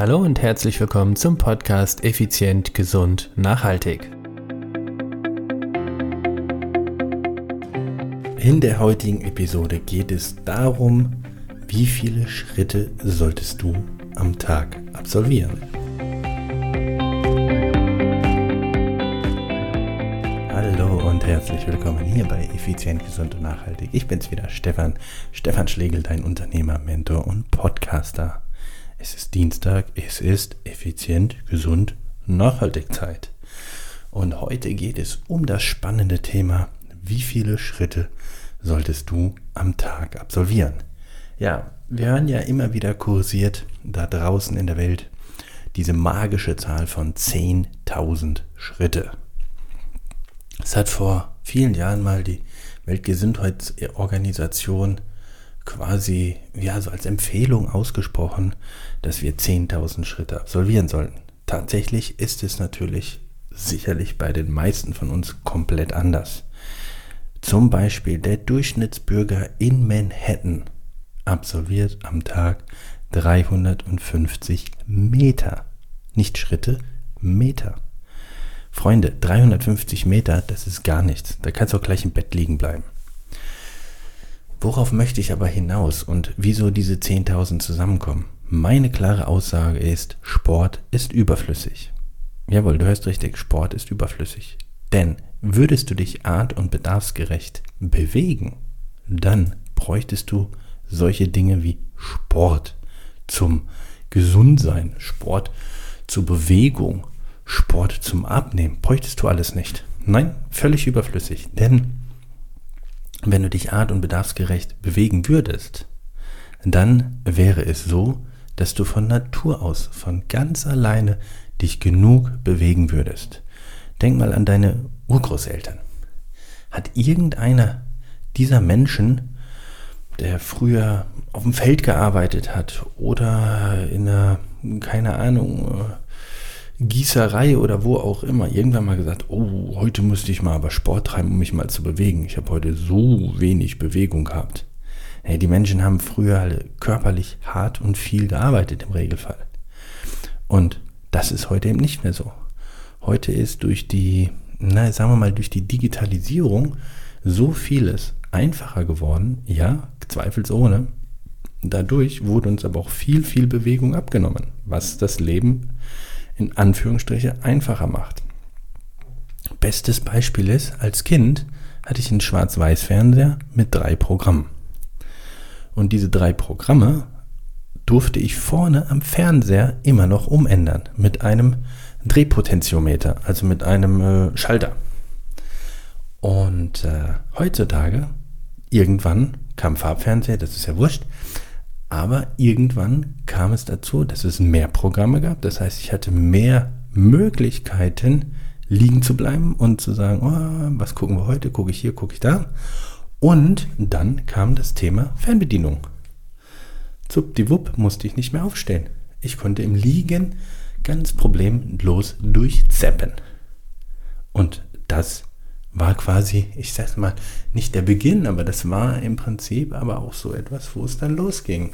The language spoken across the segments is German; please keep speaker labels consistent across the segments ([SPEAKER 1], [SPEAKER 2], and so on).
[SPEAKER 1] Hallo und herzlich willkommen zum Podcast Effizient, Gesund, Nachhaltig.
[SPEAKER 2] In der heutigen Episode geht es darum, wie viele Schritte solltest du am Tag absolvieren. Hallo und herzlich willkommen hier bei Effizient, Gesund und Nachhaltig. Ich bin's wieder, Stefan. Stefan Schlegel, dein Unternehmer, Mentor und Podcaster. Es ist Dienstag, es ist effizient, gesund, nachhaltig Zeit. Und heute geht es um das spannende Thema, wie viele Schritte solltest du am Tag absolvieren? Ja, wir hören ja immer wieder kursiert da draußen in der Welt diese magische Zahl von 10.000 Schritte. Es hat vor vielen Jahren mal die Weltgesundheitsorganisation quasi ja so als Empfehlung ausgesprochen, dass wir 10.000 Schritte absolvieren sollten. Tatsächlich ist es natürlich sicherlich bei den meisten von uns komplett anders. Zum Beispiel der Durchschnittsbürger in Manhattan absolviert am Tag 350 Meter. Nicht Schritte, Meter. Freunde, 350 Meter, das ist gar nichts. Da kannst du auch gleich im Bett liegen bleiben. Worauf möchte ich aber hinaus und wieso diese 10.000 zusammenkommen? Meine klare Aussage ist, Sport ist überflüssig. Jawohl, du hörst richtig, Sport ist überflüssig. Denn würdest du dich art- und bedarfsgerecht bewegen, dann bräuchtest du solche Dinge wie Sport zum Gesundsein, Sport zur Bewegung, Sport zum Abnehmen. Bräuchtest du alles nicht. Nein, völlig überflüssig. Denn wenn du dich art- und bedarfsgerecht bewegen würdest, dann wäre es so, dass du von Natur aus, von ganz alleine dich genug bewegen würdest. Denk mal an deine Urgroßeltern. Hat irgendeiner dieser Menschen, der früher auf dem Feld gearbeitet hat oder in einer, keine Ahnung, Gießerei oder wo auch immer irgendwann mal gesagt, oh, heute musste ich mal aber Sport treiben, um mich mal zu bewegen. Ich habe heute so wenig Bewegung gehabt. Hey, die Menschen haben früher alle körperlich hart und viel gearbeitet im Regelfall. Und das ist heute eben nicht mehr so. Heute ist durch die, na, sagen wir mal, durch die Digitalisierung so vieles einfacher geworden. Ja, zweifelsohne. Dadurch wurde uns aber auch viel, viel Bewegung abgenommen, was das Leben in Anführungsstriche einfacher macht. Bestes Beispiel ist, als Kind hatte ich einen Schwarz-Weiß-Fernseher mit drei Programmen. Und diese drei Programme durfte ich vorne am Fernseher immer noch umändern mit einem Drehpotentiometer, also mit einem äh, Schalter. Und äh, heutzutage, irgendwann kam Farbfernseher, das ist ja wurscht, aber irgendwann kam es dazu, dass es mehr Programme gab. Das heißt, ich hatte mehr Möglichkeiten, liegen zu bleiben und zu sagen, oh, was gucken wir heute? Gucke ich hier, gucke ich da. Und dann kam das Thema Fernbedienung. Zuppdiwupp musste ich nicht mehr aufstehen. Ich konnte im Liegen ganz problemlos durchzeppen. Und das war quasi, ich sag's mal, nicht der Beginn, aber das war im Prinzip aber auch so etwas, wo es dann losging.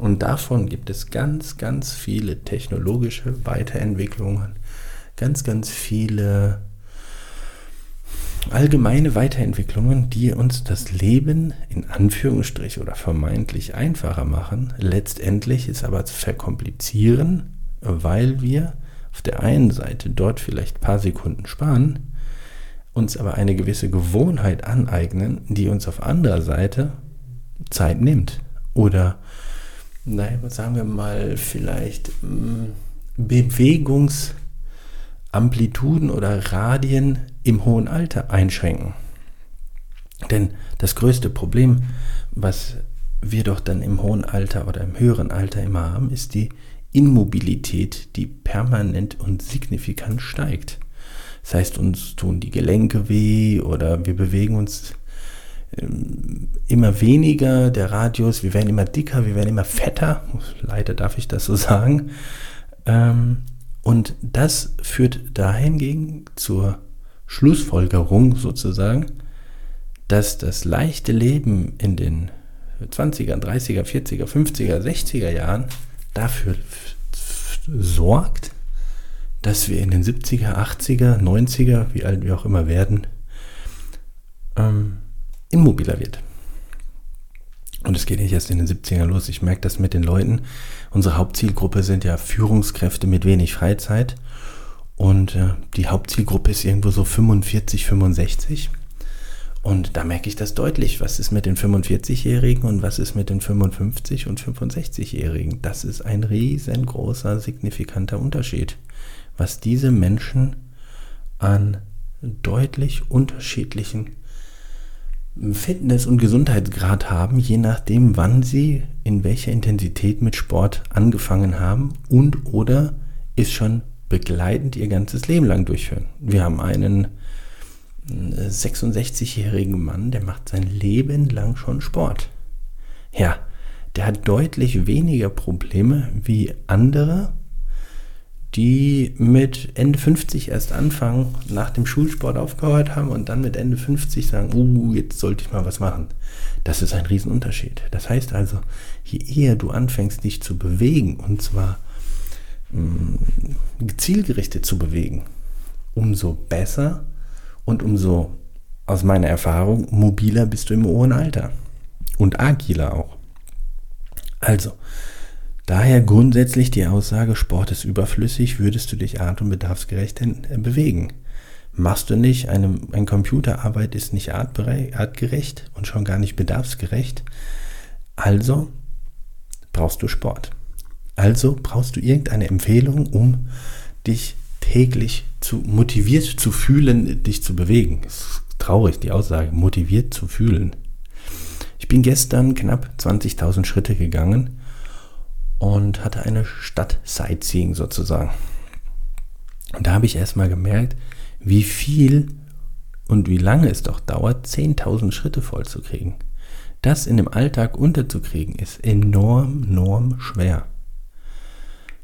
[SPEAKER 2] Und davon gibt es ganz, ganz viele technologische Weiterentwicklungen, ganz, ganz viele allgemeine Weiterentwicklungen, die uns das Leben in Anführungsstrich oder vermeintlich einfacher machen, letztendlich es aber verkomplizieren, weil wir auf der einen Seite dort vielleicht ein paar Sekunden sparen, uns aber eine gewisse Gewohnheit aneignen, die uns auf anderer Seite Zeit nimmt. Oder, naja, sagen wir mal, vielleicht mm, Bewegungsamplituden oder Radien im hohen Alter einschränken. Denn das größte Problem, was wir doch dann im hohen Alter oder im höheren Alter immer haben, ist die Immobilität, die permanent und signifikant steigt. Das heißt, uns tun die Gelenke weh oder wir bewegen uns immer weniger, der Radius, wir werden immer dicker, wir werden immer fetter. Leider darf ich das so sagen. Ähm, und das führt dahingegen zur Schlussfolgerung sozusagen, dass das leichte Leben in den 20er, 30er, 40er, 50er, 60er Jahren dafür sorgt, dass wir in den 70er, 80er, 90er, wie alt wir auch immer werden, ähm, immobiler wird. Und es geht nicht erst in den 70ern los. Ich merke das mit den Leuten. Unsere Hauptzielgruppe sind ja Führungskräfte mit wenig Freizeit. Und äh, die Hauptzielgruppe ist irgendwo so 45, 65. Und da merke ich das deutlich. Was ist mit den 45-Jährigen und was ist mit den 55- und 65-Jährigen? Das ist ein riesengroßer, signifikanter Unterschied. Was diese Menschen an deutlich unterschiedlichen Fitness- und Gesundheitsgrad haben, je nachdem, wann sie in welcher Intensität mit Sport angefangen haben und oder ist schon begleitend ihr ganzes Leben lang durchführen. Wir haben einen 66-jährigen äh, Mann, der macht sein Leben lang schon Sport. Ja, der hat deutlich weniger Probleme wie andere, die mit Ende 50 erst anfangen, nach dem Schulsport aufgehört haben und dann mit Ende 50 sagen, uh, jetzt sollte ich mal was machen. Das ist ein Riesenunterschied. Das heißt also, je eher du anfängst, dich zu bewegen, und zwar mh, mm, zielgerichtet zu bewegen, umso besser und umso, aus meiner Erfahrung, mobiler bist du im hohen Alter. Und agiler auch. Also, Daher grundsätzlich die Aussage, Sport ist überflüssig, würdest du dich art- und bedarfsgerecht äh, bewegen. Machst du nicht, eine, eine Computerarbeit ist nicht artgerecht und schon gar nicht bedarfsgerecht, also brauchst du Sport. Also brauchst du irgendeine Empfehlung, um dich täglich zu motiviert zu fühlen, dich zu bewegen. Ist traurig, die Aussage, motiviert zu fühlen. Ich bin gestern knapp 20.000 Schritte gegangen und hatte eine Stadt-Sightseeing sozusagen. Und da habe ich erstmal gemerkt, wie viel und wie lange es doch dauert, 10.000 Schritte vollzukriegen. Das in dem Alltag unterzukriegen, ist enorm, enorm schwer.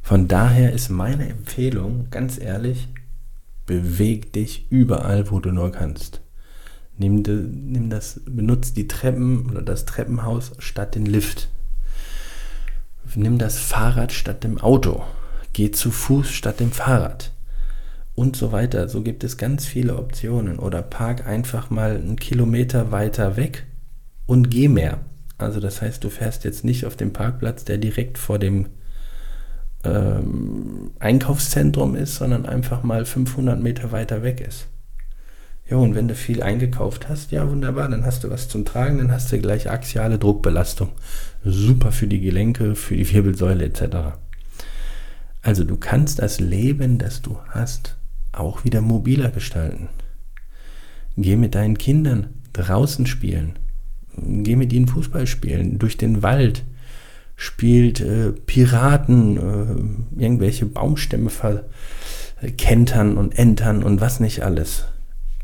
[SPEAKER 2] Von daher ist meine Empfehlung, ganz ehrlich, beweg dich überall, wo du nur kannst. Nimm, nimm das, benutze die Treppen oder das Treppenhaus statt den Lift nimm das Fahrrad statt dem Auto, geh zu Fuß statt dem Fahrrad und so weiter. So gibt es ganz viele Optionen. Oder park einfach mal einen Kilometer weiter weg und geh mehr. Also das heißt, du fährst jetzt nicht auf dem Parkplatz, der direkt vor dem ähm, Einkaufszentrum ist, sondern einfach mal 500 Meter weiter weg ist. Ja, und wenn du viel eingekauft hast, ja wunderbar, dann hast du was zum Tragen, dann hast du gleich axiale Druckbelastung. Super für die Gelenke, für die Wirbelsäule etc. Also du kannst das Leben, das du hast, auch wieder mobiler gestalten. Geh mit deinen Kindern draußen spielen. Geh mit ihnen Fußball spielen, durch den Wald. Spielt äh, Piraten, äh, irgendwelche Baumstämme verkentern und entern und was nicht alles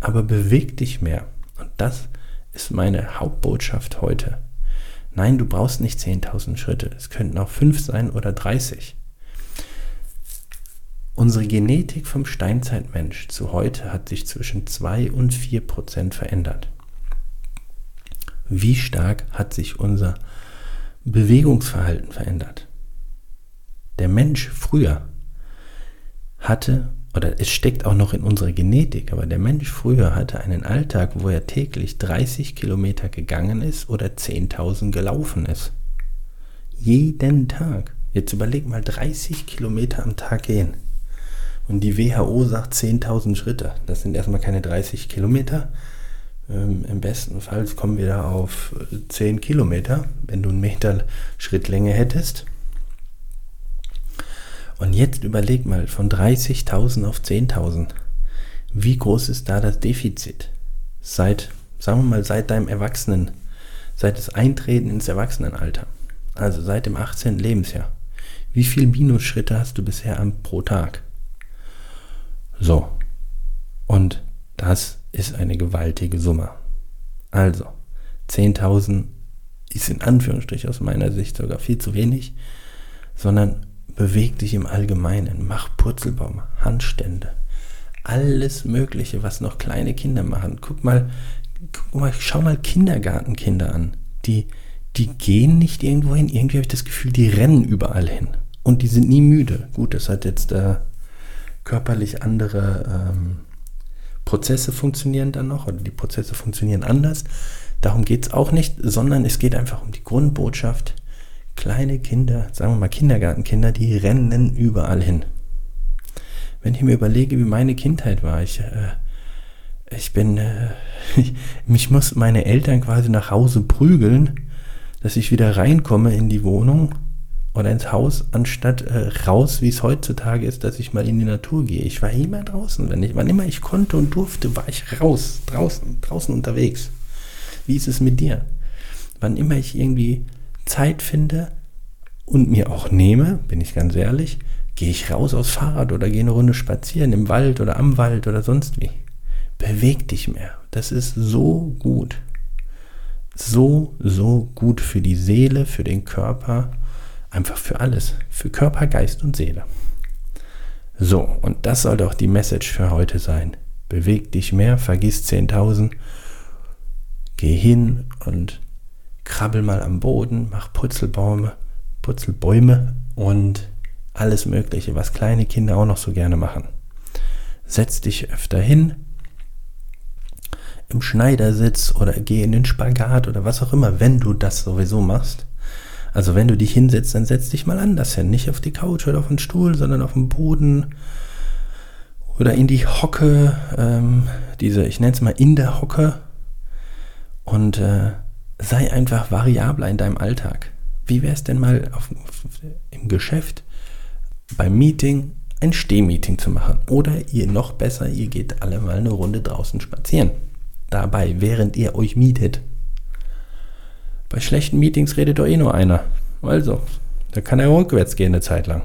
[SPEAKER 2] aber beweg dich mehr. Und das ist meine Hauptbotschaft heute. Nein, du brauchst nicht 10.000 Schritte. Es könnten auch 5 sein oder 30. Unsere Genetik vom Steinzeitmensch zu heute hat sich zwischen 2 und 4 Prozent verändert. Wie stark hat sich unser Bewegungsverhalten verändert? Der Mensch früher hatte oder es steckt auch noch in unserer Genetik, aber der Mensch früher hatte einen Alltag, wo er täglich 30 Kilometer gegangen ist oder 10.000 gelaufen ist. Jeden Tag. Jetzt überleg mal 30 Kilometer am Tag gehen. Und die WHO sagt 10.000 Schritte. Das sind erstmal keine 30 Kilometer. Ähm, Im besten Fall kommen wir da auf 10 Kilometer, wenn du einen Meter Schrittlänge hättest. Und jetzt überleg mal, von 30.000 auf 10.000, wie groß ist da das Defizit? Seit, sagen wir mal, seit deinem Erwachsenen, seit das Eintreten ins Erwachsenenalter, also seit dem 18. Lebensjahr. Wie viel Minusschritte hast du bisher am, pro Tag? So. Und das ist eine gewaltige Summe. Also, 10.000 ist in Anführungsstrich aus meiner Sicht sogar viel zu wenig, sondern Beweg dich im Allgemeinen, mach Purzelbaum, Handstände, alles Mögliche, was noch kleine Kinder machen. Guck mal, guck mal schau mal Kindergartenkinder an. Die, die gehen nicht irgendwo hin, irgendwie habe ich das Gefühl, die rennen überall hin. und die sind nie müde. Gut, das hat jetzt äh, körperlich andere ähm, Prozesse funktionieren dann noch oder die Prozesse funktionieren anders. Darum geht es auch nicht, sondern es geht einfach um die Grundbotschaft. Kleine Kinder, sagen wir mal Kindergartenkinder, die rennen überall hin. Wenn ich mir überlege, wie meine Kindheit war, ich, äh, ich bin, äh, ich, mich muss meine Eltern quasi nach Hause prügeln, dass ich wieder reinkomme in die Wohnung oder ins Haus, anstatt äh, raus, wie es heutzutage ist, dass ich mal in die Natur gehe. Ich war immer draußen, wenn ich, wann immer ich konnte und durfte, war ich raus, draußen, draußen unterwegs. Wie ist es mit dir? Wann immer ich irgendwie Zeit finde und mir auch nehme, bin ich ganz ehrlich, gehe ich raus aufs Fahrrad oder gehe eine Runde spazieren im Wald oder am Wald oder sonst wie. Beweg dich mehr. Das ist so gut. So, so gut für die Seele, für den Körper Einfach für alles. Für Körper, Geist und Seele. So, und das soll doch die Message für heute sein. Beweg dich mehr, vergiss 10.000. Geh hin und krabbel mal am Boden, mach Putzelbäume, Putzelbäume und alles Mögliche, was kleine Kinder auch noch so gerne machen. Setz dich öfter hin, im Schneidersitz oder geh in den Spagat oder was auch immer, wenn du das sowieso machst. Also wenn du dich hinsetzt, dann setz dich mal anders hin. Nicht auf die Couch oder auf den Stuhl, sondern auf den Boden oder in die Hocke, ähm, diese, ich nenne es mal in der Hocke und äh, sei einfach variabler in deinem Alltag. Wie wäre es denn mal auf, im Geschäft beim Meeting ein Stehmeeting zu machen? Oder ihr noch besser, ihr geht alle mal eine Runde draußen spazieren. Dabei, während ihr euch mietet. Bei schlechten Meetings redet doch eh nur einer. Also, da kann er rückwärts gehen eine Zeit lang.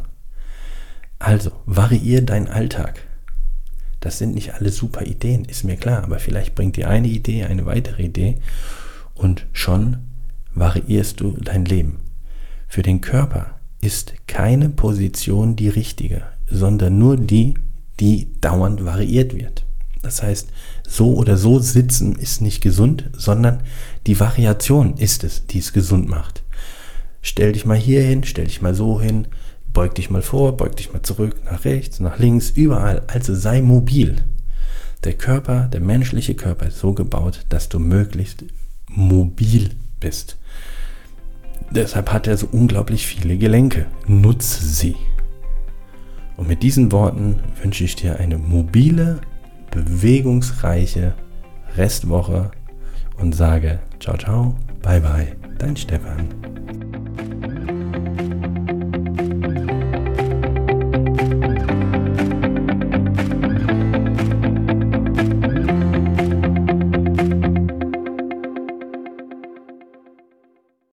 [SPEAKER 2] Also, variier deinen Alltag. Das sind nicht alle super Ideen, ist mir klar, aber vielleicht bringt dir eine Idee eine weitere Idee und schon variierst du dein Leben. Für den Körper ist keine Position die richtige, sondern nur die, die dauernd variiert wird. Das heißt, so oder so sitzen ist nicht gesund, sondern die Variation ist es, die es gesund macht. Stell dich mal hier hin, stell dich mal so hin, beug dich mal vor, beug dich mal zurück, nach rechts, nach links, überall. Also sei mobil. Der Körper, der menschliche Körper ist so gebaut, dass du möglichst mobil bist. Deshalb hat er so unglaublich viele Gelenke. Nutze sie. Und mit diesen Worten wünsche ich dir eine mobile, bewegungsreiche Restwoche und sage ciao, ciao, bye, bye, dein Stefan.